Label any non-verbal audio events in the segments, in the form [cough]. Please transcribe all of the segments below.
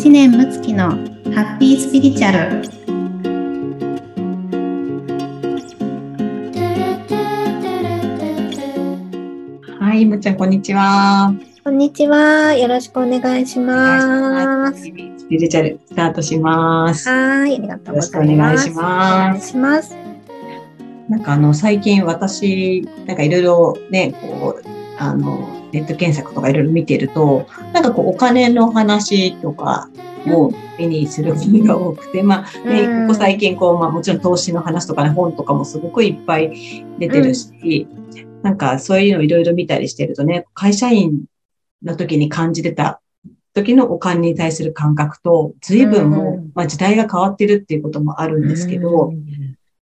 知念睦月のハッピースピリチュアル。はいむっちゃんこんにちは。こんにちは。よろしくお願いします。スピリチュアルスタートします。はいありがとうございます。よろしくお願いします。なんかあの最近私なんかいろいろねこうあのネット検索とかいろいろ見てると、なんかこうお金の話とかを目にすることが多くて、まあね、ここ最近こう、まあもちろん投資の話とかね、本とかもすごくいっぱい出てるし、なんかそういうのいろいろ見たりしてるとね、会社員の時に感じてた時のお金に対する感覚と、随分もう、まあ時代が変わってるっていうこともあるんですけど、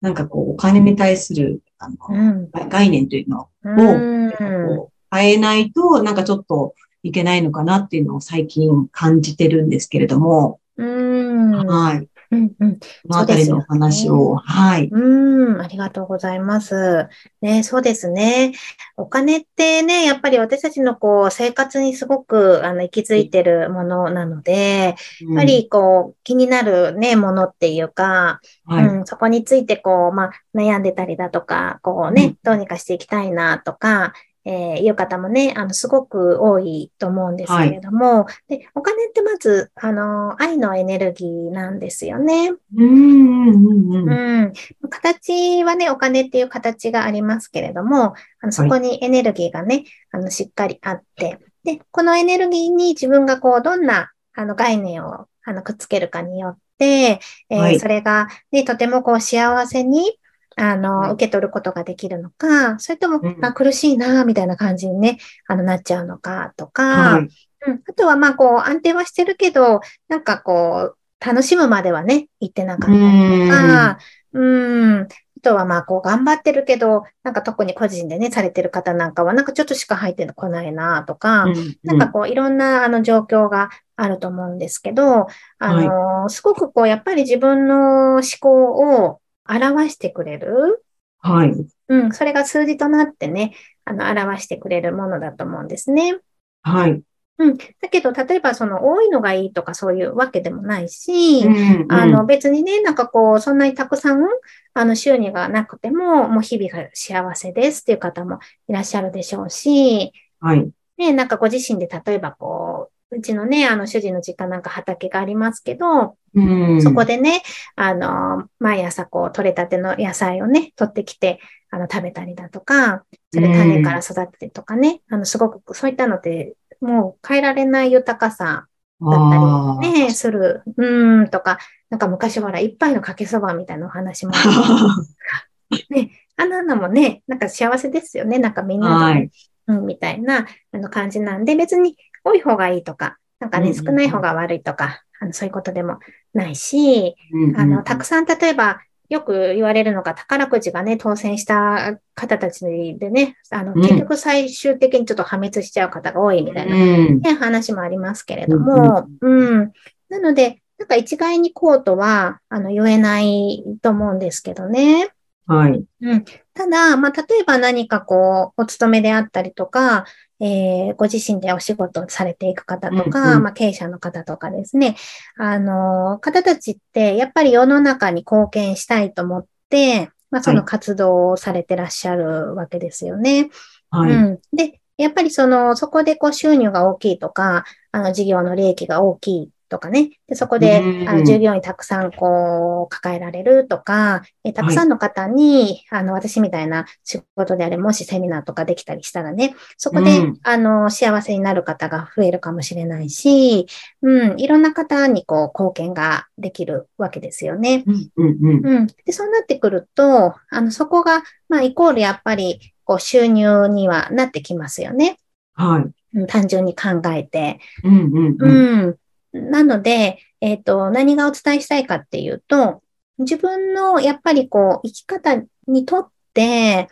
なんかこうお金に対するあの、概念というのを、変えないと、なんかちょっといけないのかなっていうのを最近感じてるんですけれども。うん。はい。うんうん。このあたりのお話を、ね、はい。うん、ありがとうございます。ね、そうですね。お金ってね、やっぱり私たちのこう、生活にすごく、あの、息づいてるものなので、やっぱりこう、気になるね、ものっていうか、はい、うん、そこについてこう、まあ、悩んでたりだとか、こうね、どうにかしていきたいなとか、えー、いう方もね、あの、すごく多いと思うんですけれども、はい、で、お金ってまず、あの、愛のエネルギーなんですよね。うん、うん、形はね、お金っていう形がありますけれども、あのそこにエネルギーがね、あの、しっかりあって、で、このエネルギーに自分がこう、どんな、あの、概念を、あの、くっつけるかによって、えーはい、それが、ね、とてもこう、幸せに、あの、受け取ることができるのか、それとも、あ苦しいな、みたいな感じにね、あの、なっちゃうのかとか、はい、うん、あとは、まあ、こう、安定はしてるけど、なんかこう、楽しむまではね、行ってなかったりとか、うん、あとは、まあ、こう、頑張ってるけど、なんか特に個人でね、されてる方なんかは、なんかちょっとしか入ってこないな、とか、うんうん、なんかこう、いろんな、あの、状況があると思うんですけど、あの、はい、すごくこう、やっぱり自分の思考を、表してくれる？はい。うん、それが数字となってね、あの、表してくれるものだと思うんですね。はい。うん。だけど、例えば、その、多いのがいいとかそういうわけでもないし、うんうん、あの、別にね、なんかこう、そんなにたくさん、あの、収入がなくても、もう日々が幸せですっていう方もいらっしゃるでしょうし、はい。ね、なんかご自身で例えばこう、うちのね、あの、主人の実家なんか畑がありますけど、うん、そこでね、あの、毎朝こう、取れたての野菜をね、取ってきて、あの、食べたりだとか、それ種から育ててとかね、うん、あの、すごく、そういったのって、もう変えられない豊かさだったりね、する、うん、とか、なんか昔ほら、一杯のかけそばみたいなお話も [laughs] ね、あんなのもね、なんか幸せですよね、なんかみんなで、はい、うん、みたいなあの感じなんで、別に多い方がいいとか、なんかね、少ない方が悪いとか、あのそういうことでもないし、あの、たくさん例えば、よく言われるのが宝くじがね、当選した方たちでね、あの、結局最終的にちょっと破滅しちゃう方が多いみたいな、ね、話もありますけれども、うん。なので、なんか一概にこうとは、あの、言えないと思うんですけどね。はい。うん。ただ、まあ、例えば何かこう、お勤めであったりとか、えー、ご自身でお仕事されていく方とか、うんうん、まあ、経営者の方とかですね、あの、方たちってやっぱり世の中に貢献したいと思って、まあ、その活動をされてらっしゃるわけですよね。はい。うん。で、やっぱりその、そこでこう収入が大きいとか、あの事業の利益が大きいとかね。でそこで、あの従業員たくさんこう抱えられるとか、えたくさんの方に、はい、あの私みたいな仕事であれ、もしセミナーとかできたりしたらね、そこで、うん、あの幸せになる方が増えるかもしれないし、うん、いろんな方にこう貢献ができるわけですよね。うん、うんうん、でそうなってくると、あのそこが、まあ、イコールやっぱりこう収入にはなってきますよね。はい。単純に考えて。うん、うん、うん。なので、えっ、ー、と、何がお伝えしたいかっていうと、自分のやっぱりこう、生き方にとって、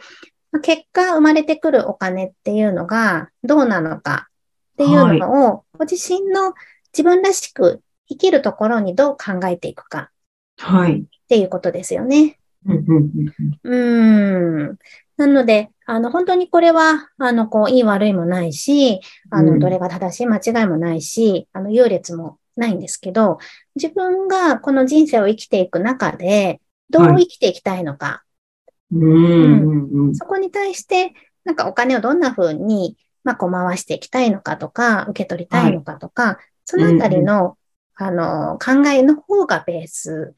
結果生まれてくるお金っていうのがどうなのかっていうのを、ご自身の自分らしく生きるところにどう考えていくか。はい。っていうことですよね。うん。なので、あの、本当にこれは、あの、こう、いい悪いもないし、あの、どれが正しい間違いもないし、あの、優劣もないんですけど、自分がこの人生を生きていく中で、どう生きていきたいのか。うんそこに対して、なんかお金をどんな風に、まあ、こう回していきたいのかとか、受け取りたいのかとか、そのあたりの、あの、考えの方がベース。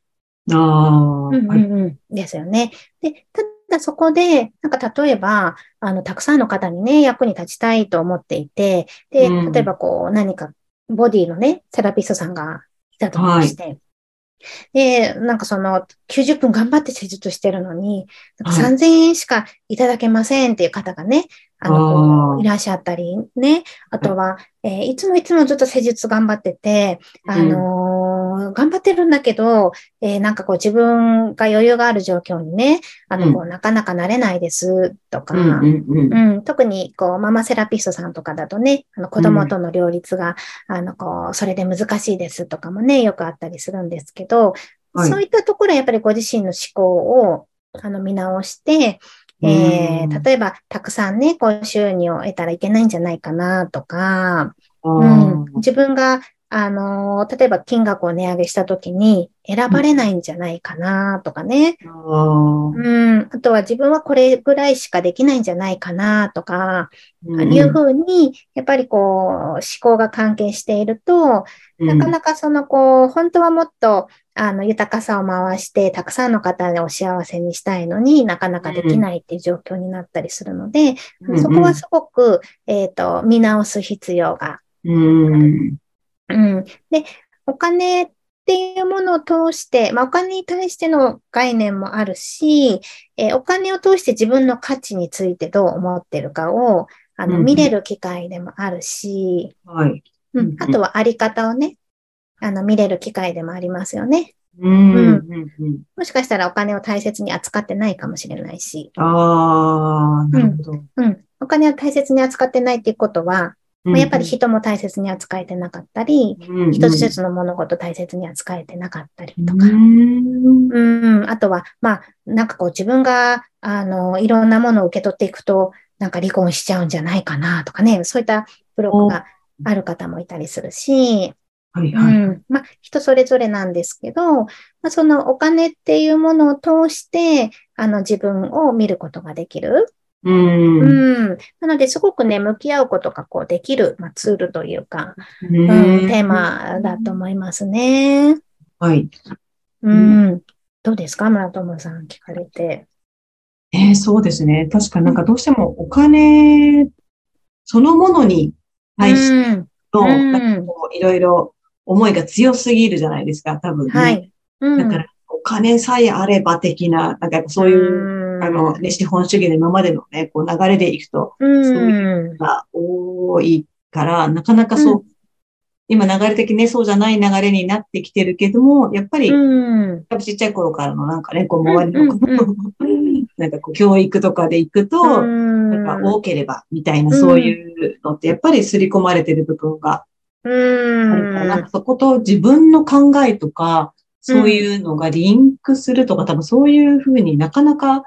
ああ、うんはい。うん。うんですよね。で、ただそこで、なんか例えば、あの、たくさんの方にね、役に立ちたいと思っていて、で、うん。例えばこう、何か、ボディのね、セラピストさんが来たとして、で、なんかその、90分頑張って施術してるのに、なんかはい。3000円しかいただけませんっていう方がね、あの、いらっしゃったりね、あとは、えーいつもいつもずっと施術頑張ってて、あのー頑張ってるんだけど、えーなんかこう自分が余裕がある状況にね、あの、こうなかなかなれないですとか、うんうんうん。うん、特に、こう、ママセラピストさんとかだとね、あの、子供との両立が、あの、こう、それで難しいですとかもね、よくあったりするんですけど、はい。そういったところはやっぱりご自身の思考を、あの、見直して、えうん。ー、例えば、たくさんね、こう、収入を得たらいけないんじゃないかなとか、あうん。ー、自分が、あのー例えば金額を値上げしたときに選ばれないんじゃないかなとかね。あーうん。あとは自分はこれぐらいしかできないんじゃないかなとか、うんいうふうに、やっぱりこう、思考が関係していると、なかなかそのこう、本当はもっと、あの、豊かさを回して、たくさんの方を幸せにしたいのになかなかできないっていう状況になったりするので、うんそこはすごく、えっ、と、見直す必要がうん。うん。で、お金っていうものを通して、まあ、お金に対しての概念もあるし、えーお金を通して自分の価値についてどう思ってるかを、あの、見れる機会でもあるし、はい。ううんあとはあり方をね、あの、見れる機会でもありますよね。うん。もしかしたらお金を大切に扱ってないかもしれないし、ああ、なるほど。うん。お金を大切に扱ってないっていうことは、まあやっぱり人も大切に扱えてなかったり、うん。一つ一つの物事大切に扱えてなかったりとか、うん。うん、あとは、まあ、なんかこう自分が、あの、いろんなものを受け取っていくと、なんか離婚しちゃうんじゃないかなとかね、そういったブロックがある方もいたりするし、はいはい。うん、まあ、人それぞれなんですけど、まあ、そのお金っていうものを通して、あの、自分を見ることができる。うん。うん。なので、すごくね、向き合うことがこうできる、まあ、ツールというか、ううん、テーマだと思いますね。はい。うん。どうですか村友さん聞かれて。えーそうですね。確かなんかどうしてもお金そのものに対してうん。の、いろいろ思いが強すぎるじゃないですか、多分ね。はい。うん。だから、お金さえあれば的な、なんかそういう、うんあの、ね、資本主義の今までのね、こう流れでいくと、うん。そういうのが多いから、なかなかそう、う今流れ的にね、そうじゃない流れになってきてるけども、やっぱり、うん。ちっちゃい頃からのなんかね、こう周りの、[laughs] なんかこう教育とかで行くと、なんか多ければみたいな、うんそういうのってやっぱり刷り込まれてる部分がうあるから、なんんか。そこと自分の考えとか、そういうのがリンクするとか、多分そういうふうになかなか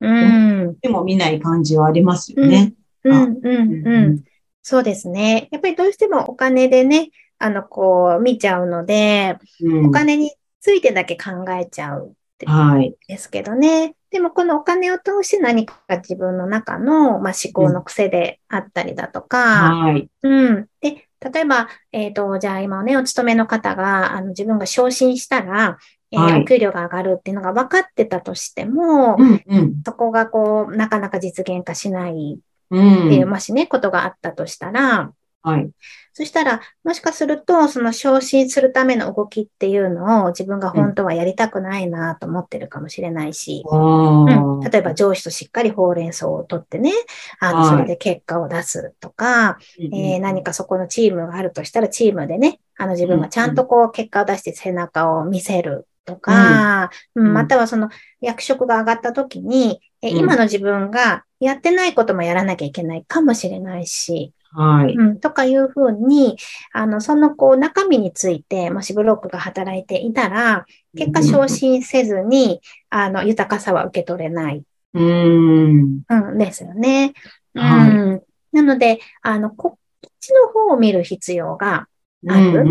うん。でも見ない感じはありますよね。うん。うん。うん。そうですね。やっぱりどうしてもお金でね、あの、こう、見ちゃうので、うんお金についてだけ考えちゃうはい。ですけどね。でもこのお金を通して何か自分の中の、まあ、思考の癖であったりだとか、はい。うん。で、例えば、えっ、と、じゃあ今ね、お勤めの方が、あの、自分が昇進したら、えーはいお給料が上がるっていうのが分かってたとしても、うん、うん。そこがこう、なかなか実現化しないうん。っていう、もしね、ことがあったとしたら、はい。そしたら、もしかすると、その昇進するための動きっていうのを自分が本当はやりたくないなと思ってるかもしれないし、あうん、ー例えば上司としっかりほうれん草を取ってね、あの、はいそれで結果を出すとか、えー何かそこのチームがあるとしたら、チームでね、あの自分がちゃんとこう結果を出して背中を見せるとか、うんうんまたはその役職が上がった時に、え今の自分がやってないこともやらなきゃいけないかもしれないし、はい。うん、とかいうふうに、あの、そのこう中身について、もしブロックが働いていたら、結果昇進せずに、あの、豊かさは受け取れない。うん。うん、ですよね。はいうん。なので、あの、こっちの方を見る必要がある。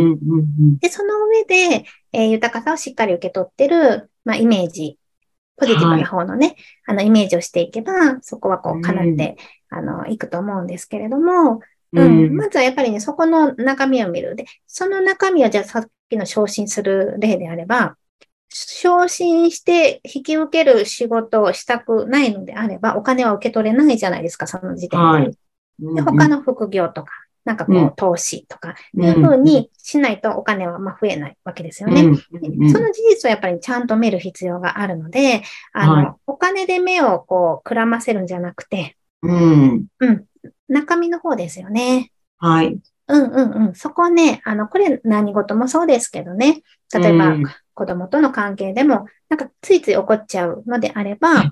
で、その上で、えー豊かさをしっかり受け取ってる、まあ、イメージ、ポジティブな方のね、あの、イメージをしていけば、そこはこう、叶って、あの、いくと思うんですけれども、ううん、ん。まずはやっぱりね、そこの中身を見る。で、その中身をじゃあさっきの昇進する例であれば、昇進して引き受ける仕事をしたくないのであれば、お金は受け取れないじゃないですか、その時点で。はい。で他の副業とか、なんかこう、うん投資とか、うんいうふうにしないとお金はまあ増えないわけですよね。その事実をやっぱりちゃんと見る必要があるので、あの、はいお金で目をこう、くらませるんじゃなくて、うん。うん、中身の方ですよね。はい。うんうんうん。そこね、あの、これ何事もそうですけどね。例えば、うん子供との関係でも、なんかついつい起こっちゃうのであれば、はい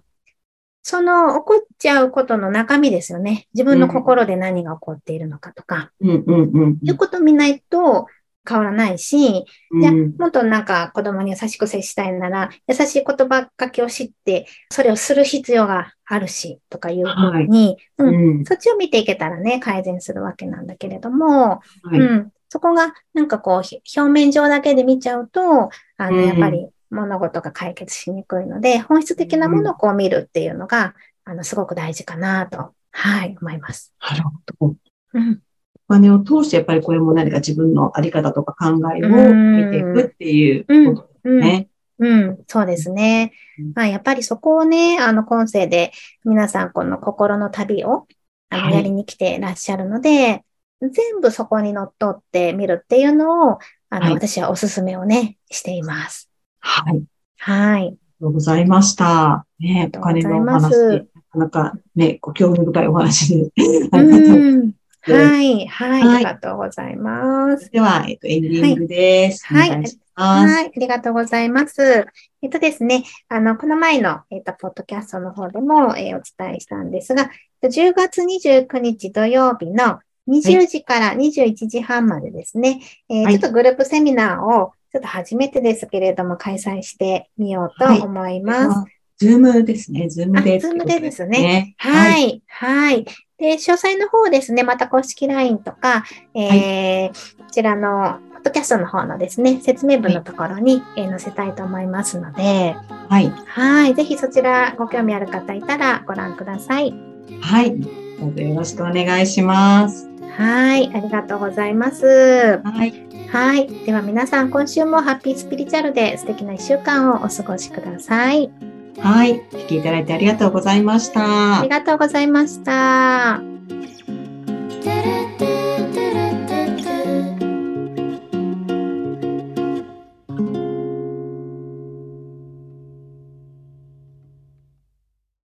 その起こっちゃうことの中身ですよね。自分の心で何が起こっているのかとか、うんうんうんいうことを見ないと変わらないし、うん。じゃもっとなんか子供に優しく接したいなら、優しい言葉かけを知って、それをする必要があるし、とかいうふうに、うんうん。そっちを見ていけたらね、改善するわけなんだけれども、はい。うん。そこが、なんかこう、ひ表面上だけで見ちゃうと、あの、うんやっぱり物事が解決しにくいので、本質的なものをこう見るっていうのが、あの、すごく大事かなと、はい、思います。なるほど。うん。お金を通してやっぱりこれも何か自分のあり方とか考えを見ていくっていうことですうん。ね。うん、そうですねうん。まあ、やっぱりそこをね、あの、今世で皆さんこの心の旅を、あの、はいやりに来てらっしゃるので、全部そこに乗っ取ってみるっていうのを、あの、はい私はおすすめをね、しています。はい。ありはい。がとうございました。ね、お金のお話、なかなかね、ご興味深いお話で。あうりがとう。ん。はい、はい、はいありがとうございます。では、えっと、エンディングです。はいお願い。はい、ありがとうございます。えっとですね、あの、この前の、えっと、ポッドキャストの方でも、えーお伝えしたんですが、10月29日土曜日の20時から21時半までですね、えーはいちょっとグループセミナーを、ちょっと初めてですけれども、開催してみようと思います。Zoom ですね。 Zoom で。あ Zoom でですね。は。はいい、はい。で、詳細の方ですね、また公式 LINE とか、えーこちらの、ポッドキャストの方のですね、説明文のところに、えー載せたいと思いますので、はい。はい。ぜひそちらご興味ある方いたらご覧ください。はい。どうぞよろしくお願いします。はい。ありがとうございます。はい。はい。では皆さん、今週もハッピースピリチュアルで素敵な一週間をお過ごしください。はい。聞きいただいてありがとうございましたあり。がとうございました。